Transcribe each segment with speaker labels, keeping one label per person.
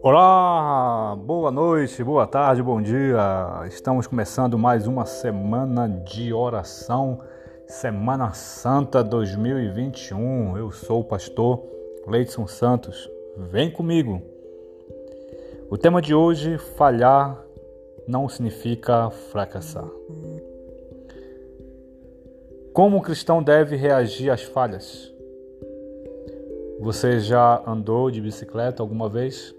Speaker 1: Olá, boa noite, boa tarde, bom dia. Estamos começando mais uma semana de oração, Semana Santa 2021. Eu sou o pastor Leidson Santos. Vem comigo. O tema de hoje: falhar não significa fracassar. Como o cristão deve reagir às falhas? Você já andou de bicicleta alguma vez?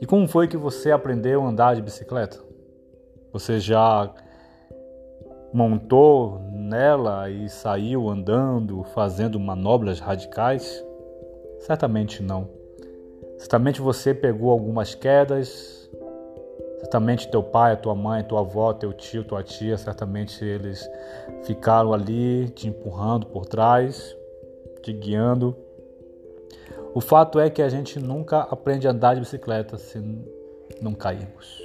Speaker 1: E como foi que você aprendeu a andar de bicicleta? Você já montou nela e saiu andando, fazendo manobras radicais? Certamente não. Certamente você pegou algumas quedas. Certamente teu pai, tua mãe, tua avó, teu tio, tua tia, certamente eles ficaram ali te empurrando por trás, te guiando. O fato é que a gente nunca aprende a andar de bicicleta se não cairmos.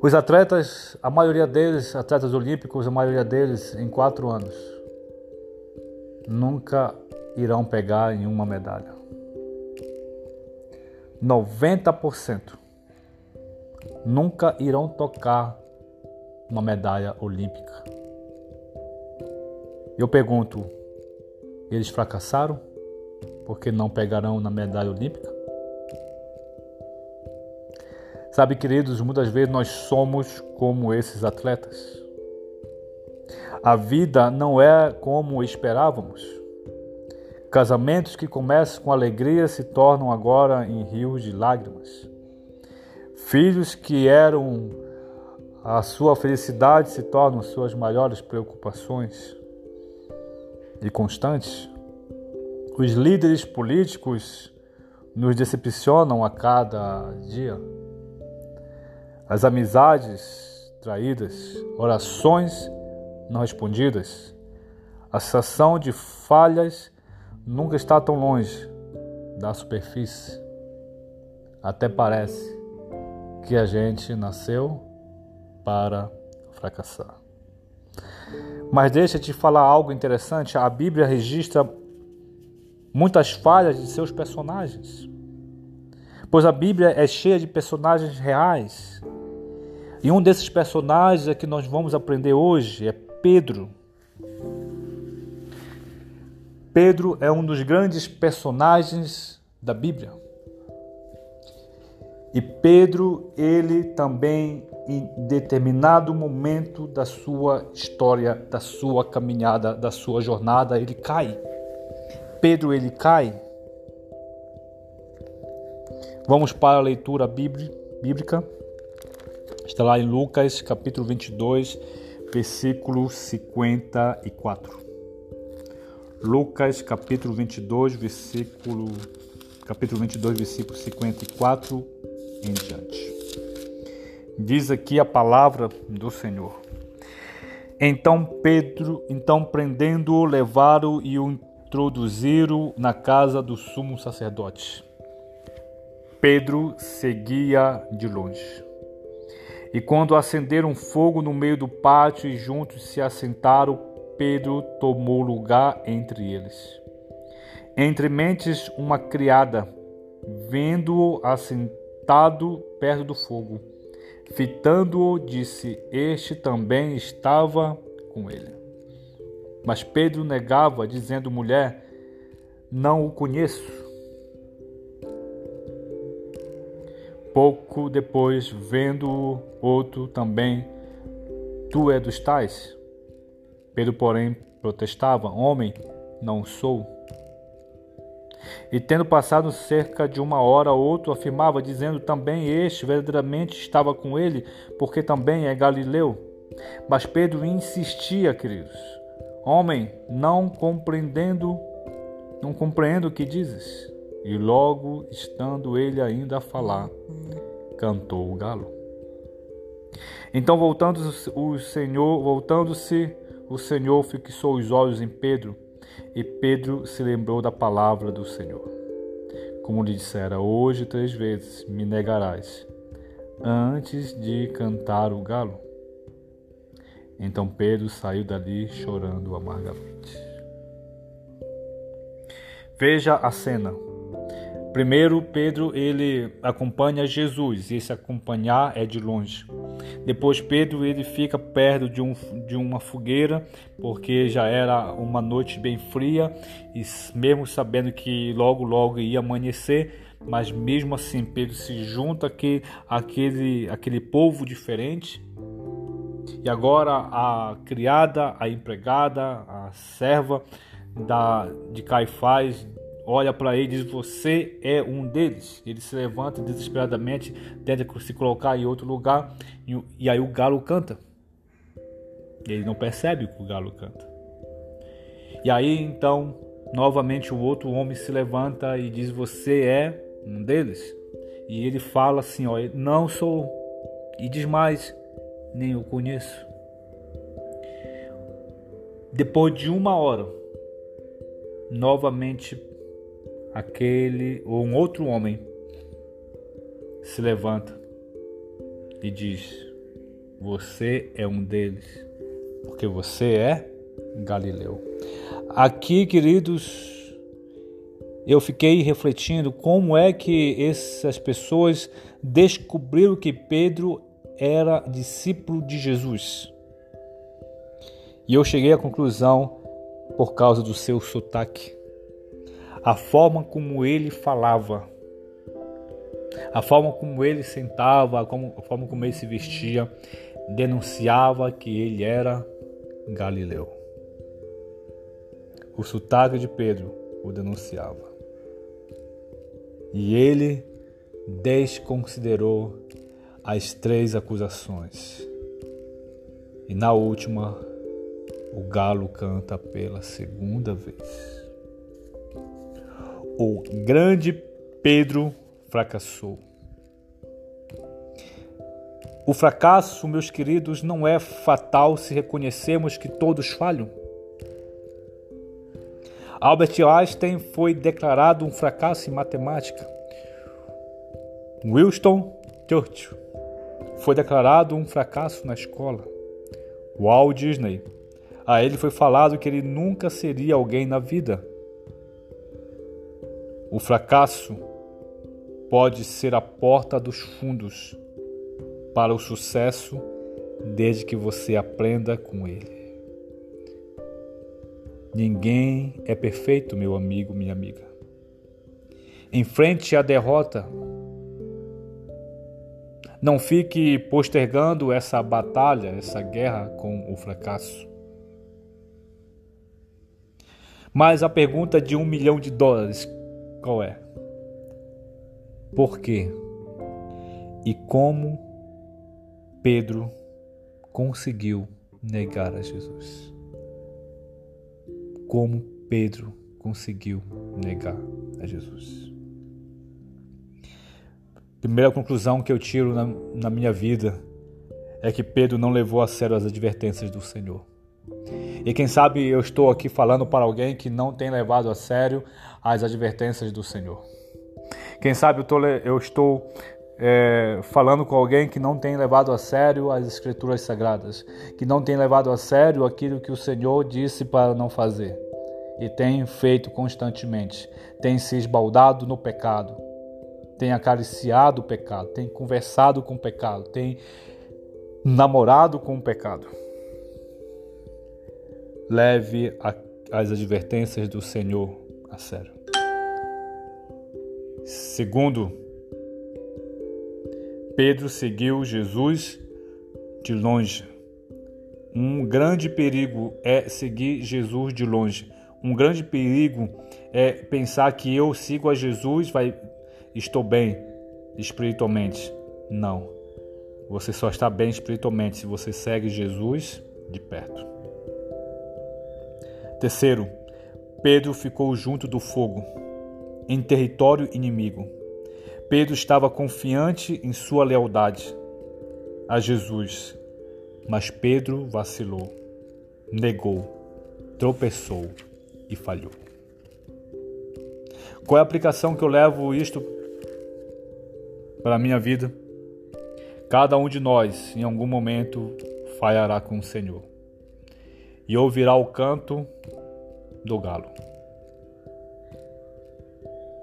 Speaker 1: Os atletas, a maioria deles, atletas olímpicos, a maioria deles em quatro anos, nunca irão pegar em uma medalha. 90% nunca irão tocar uma medalha olímpica. Eu pergunto, eles fracassaram porque não pegarão na medalha olímpica? Sabe, queridos, muitas vezes nós somos como esses atletas. A vida não é como esperávamos. Casamentos que começam com alegria se tornam agora em rios de lágrimas. Filhos que eram a sua felicidade se tornam suas maiores preocupações e constantes, os líderes políticos nos decepcionam a cada dia. As amizades traídas, orações não respondidas, a sensação de falhas nunca está tão longe da superfície. Até parece que a gente nasceu para fracassar. Mas deixa te falar algo interessante: a Bíblia registra muitas falhas de seus personagens. Pois a Bíblia é cheia de personagens reais. E um desses personagens é que nós vamos aprender hoje é Pedro. Pedro é um dos grandes personagens da Bíblia. E Pedro, ele também, em determinado momento da sua história, da sua caminhada, da sua jornada, ele cai. Pedro, ele cai. Vamos para a leitura bíblica. Está lá em Lucas, capítulo 22, versículo 54. Lucas, capítulo 22, versículo capítulo 22, versículo 54 em diante. Diz aqui a palavra do Senhor. Então Pedro, então prendendo-o, levaram e o introduziram na casa do sumo sacerdote. Pedro seguia de longe. E quando acenderam fogo no meio do pátio e juntos se assentaram, Pedro tomou lugar entre eles. Entre mentes, uma criada, vendo-o assentado, sentado perto do fogo. Fitando-o, disse: Este também estava com ele. Mas Pedro negava, dizendo: Mulher, não o conheço. Pouco depois, vendo-o outro também, tu é dos tais. Pedro, porém, protestava: Homem, não sou. E tendo passado cerca de uma hora, outro afirmava, dizendo também este verdadeiramente estava com ele, porque também é Galileu. Mas Pedro insistia, queridos: Homem, não compreendendo, não compreendo o que dizes. E logo, estando ele ainda a falar, cantou o galo. Então, voltando-se o Senhor, voltando-se, o Senhor fixou os olhos em Pedro e Pedro se lembrou da palavra do Senhor. Como lhe dissera, hoje três vezes me negarás, antes de cantar o galo. Então Pedro saiu dali chorando amargamente. Veja a cena. Primeiro, Pedro ele acompanha Jesus, e esse acompanhar é de longe. Depois, Pedro ele fica perto de, um, de uma fogueira, porque já era uma noite bem fria, e mesmo sabendo que logo, logo ia amanhecer, mas mesmo assim Pedro se junta aqui, àquele, àquele povo diferente. E agora a criada, a empregada, a serva da, de Caifás olha para ele e diz: Você é um deles. Ele se levanta desesperadamente, tenta se colocar em outro lugar, e, e aí o galo canta. Ele não percebe que o galo canta. E aí então, novamente, o outro homem se levanta e diz: Você é um deles. E ele fala assim: ó, Não sou. E diz mais: Nem o conheço. Depois de uma hora, novamente aquele ou um outro homem se levanta e diz: Você é um deles, porque você é Galileu. Aqui, queridos, eu fiquei refletindo como é que essas pessoas descobriram que Pedro era discípulo de Jesus. E eu cheguei à conclusão por causa do seu sotaque a forma como ele falava, a forma como ele sentava, a forma como ele se vestia, denunciava que ele era Galileu. O sotaque de Pedro o denunciava. E ele desconsiderou as três acusações. E na última, o galo canta pela segunda vez o grande Pedro fracassou. O fracasso, meus queridos, não é fatal se reconhecemos que todos falham. Albert Einstein foi declarado um fracasso em matemática. Winston Churchill foi declarado um fracasso na escola. Walt Disney, a ele foi falado que ele nunca seria alguém na vida. O fracasso pode ser a porta dos fundos para o sucesso desde que você aprenda com ele. Ninguém é perfeito, meu amigo, minha amiga. Enfrente a derrota. Não fique postergando essa batalha, essa guerra com o fracasso. Mas a pergunta de um milhão de dólares qual é? Por quê? E como Pedro conseguiu negar a Jesus? Como Pedro conseguiu negar a Jesus? Primeira conclusão que eu tiro na, na minha vida é que Pedro não levou a sério as advertências do Senhor. E quem sabe eu estou aqui falando para alguém que não tem levado a sério as advertências do Senhor. Quem sabe eu, tô, eu estou é, falando com alguém que não tem levado a sério as Escrituras Sagradas, que não tem levado a sério aquilo que o Senhor disse para não fazer e tem feito constantemente, tem se esbaldado no pecado, tem acariciado o pecado, tem conversado com o pecado, tem namorado com o pecado leve a, as advertências do Senhor a sério. Segundo, Pedro seguiu Jesus de longe. Um grande perigo é seguir Jesus de longe. Um grande perigo é pensar que eu sigo a Jesus, vai, estou bem espiritualmente. Não. Você só está bem espiritualmente se você segue Jesus de perto. Terceiro, Pedro ficou junto do fogo, em território inimigo. Pedro estava confiante em sua lealdade a Jesus, mas Pedro vacilou, negou, tropeçou e falhou. Qual é a aplicação que eu levo isto para a minha vida? Cada um de nós, em algum momento, falhará com o Senhor. e ouvirá o canto do galo.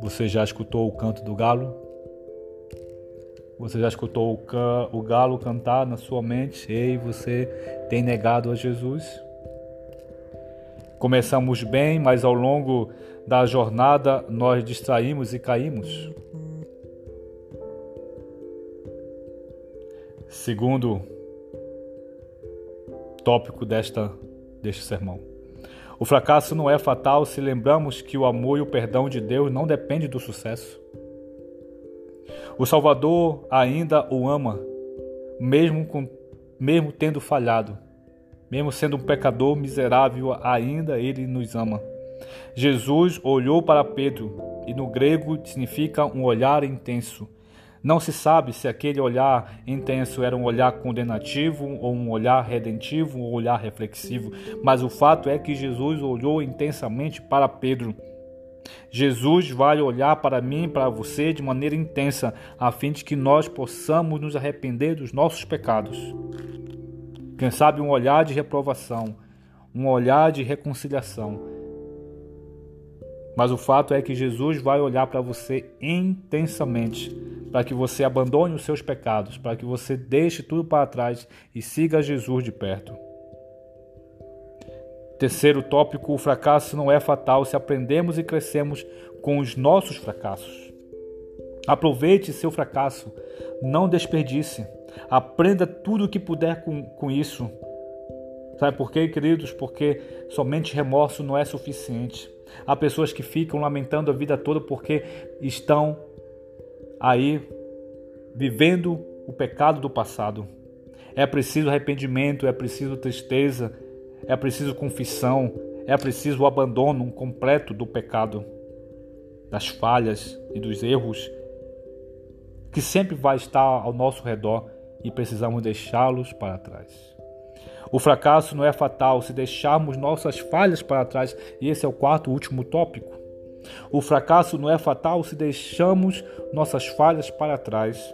Speaker 1: Você já escutou o canto do galo? Você já escutou o, can, o galo cantar na sua mente? Ei, você tem negado a Jesus? Começamos bem, mas ao longo da jornada nós distraímos e caímos. Segundo tópico desta, deste sermão. O fracasso não é fatal se lembramos que o amor e o perdão de Deus não dependem do sucesso. O Salvador ainda o ama, mesmo, com, mesmo tendo falhado. Mesmo sendo um pecador miserável, ainda ele nos ama. Jesus olhou para Pedro, e no grego significa um olhar intenso. Não se sabe se aquele olhar intenso era um olhar condenativo, ou um olhar redentivo, ou um olhar reflexivo, mas o fato é que Jesus olhou intensamente para Pedro. Jesus vai olhar para mim e para você de maneira intensa, a fim de que nós possamos nos arrepender dos nossos pecados. Quem sabe um olhar de reprovação, um olhar de reconciliação. Mas o fato é que Jesus vai olhar para você intensamente para que você abandone os seus pecados, para que você deixe tudo para trás e siga Jesus de perto. Terceiro tópico: o fracasso não é fatal se aprendemos e crescemos com os nossos fracassos. Aproveite seu fracasso, não desperdice, aprenda tudo o que puder com, com isso. Sabe por quê, queridos? Porque somente remorso não é suficiente. Há pessoas que ficam lamentando a vida toda porque estão aí vivendo o pecado do passado. É preciso arrependimento, é preciso tristeza, é preciso confissão, é preciso o abandono completo do pecado, das falhas e dos erros que sempre vai estar ao nosso redor e precisamos deixá-los para trás. O fracasso não é fatal se deixarmos nossas falhas para trás, e esse é o quarto e último tópico. O fracasso não é fatal se deixamos nossas falhas para trás.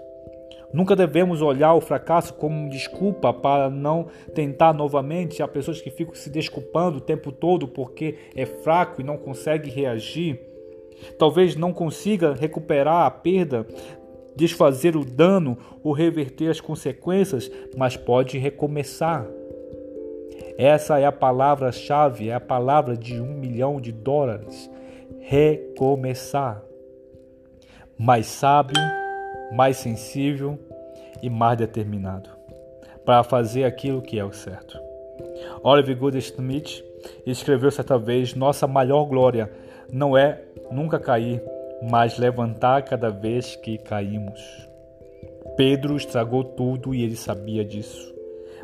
Speaker 1: Nunca devemos olhar o fracasso como desculpa para não tentar novamente. Há pessoas que ficam se desculpando o tempo todo porque é fraco e não consegue reagir. Talvez não consiga recuperar a perda, desfazer o dano ou reverter as consequências, mas pode recomeçar. Essa é a palavra-chave, é a palavra de um milhão de dólares recomeçar. Mais sábio, mais sensível e mais determinado para fazer aquilo que é o certo. Oliver Goldsmith escreveu certa vez: Nossa maior glória não é nunca cair, mas levantar cada vez que caímos. Pedro estragou tudo e ele sabia disso,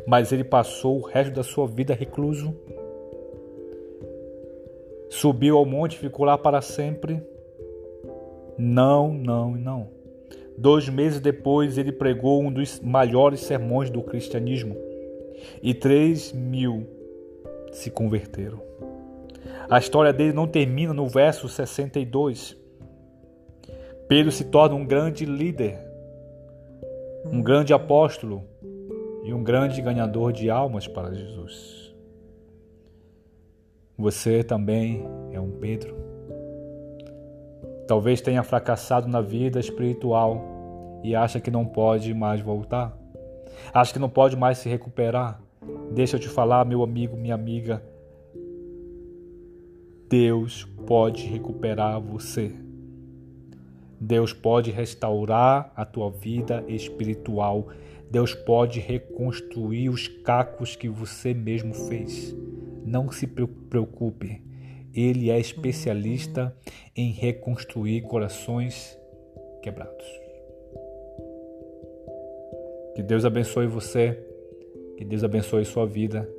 Speaker 1: mas ele passou o resto da sua vida recluso Subiu ao monte e ficou lá para sempre? Não, não e não. Dois meses depois, ele pregou um dos maiores sermões do cristianismo e três mil se converteram. A história dele não termina no verso 62. Pedro se torna um grande líder, um grande apóstolo e um grande ganhador de almas para Jesus. Você também é um Pedro. Talvez tenha fracassado na vida espiritual e acha que não pode mais voltar. Acha que não pode mais se recuperar. Deixa eu te falar, meu amigo, minha amiga. Deus pode recuperar você. Deus pode restaurar a tua vida espiritual. Deus pode reconstruir os cacos que você mesmo fez. Não se preocupe, ele é especialista em reconstruir corações quebrados. Que Deus abençoe você, que Deus abençoe sua vida,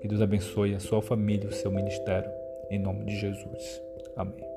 Speaker 1: que Deus abençoe a sua família, o seu ministério, em nome de Jesus. Amém.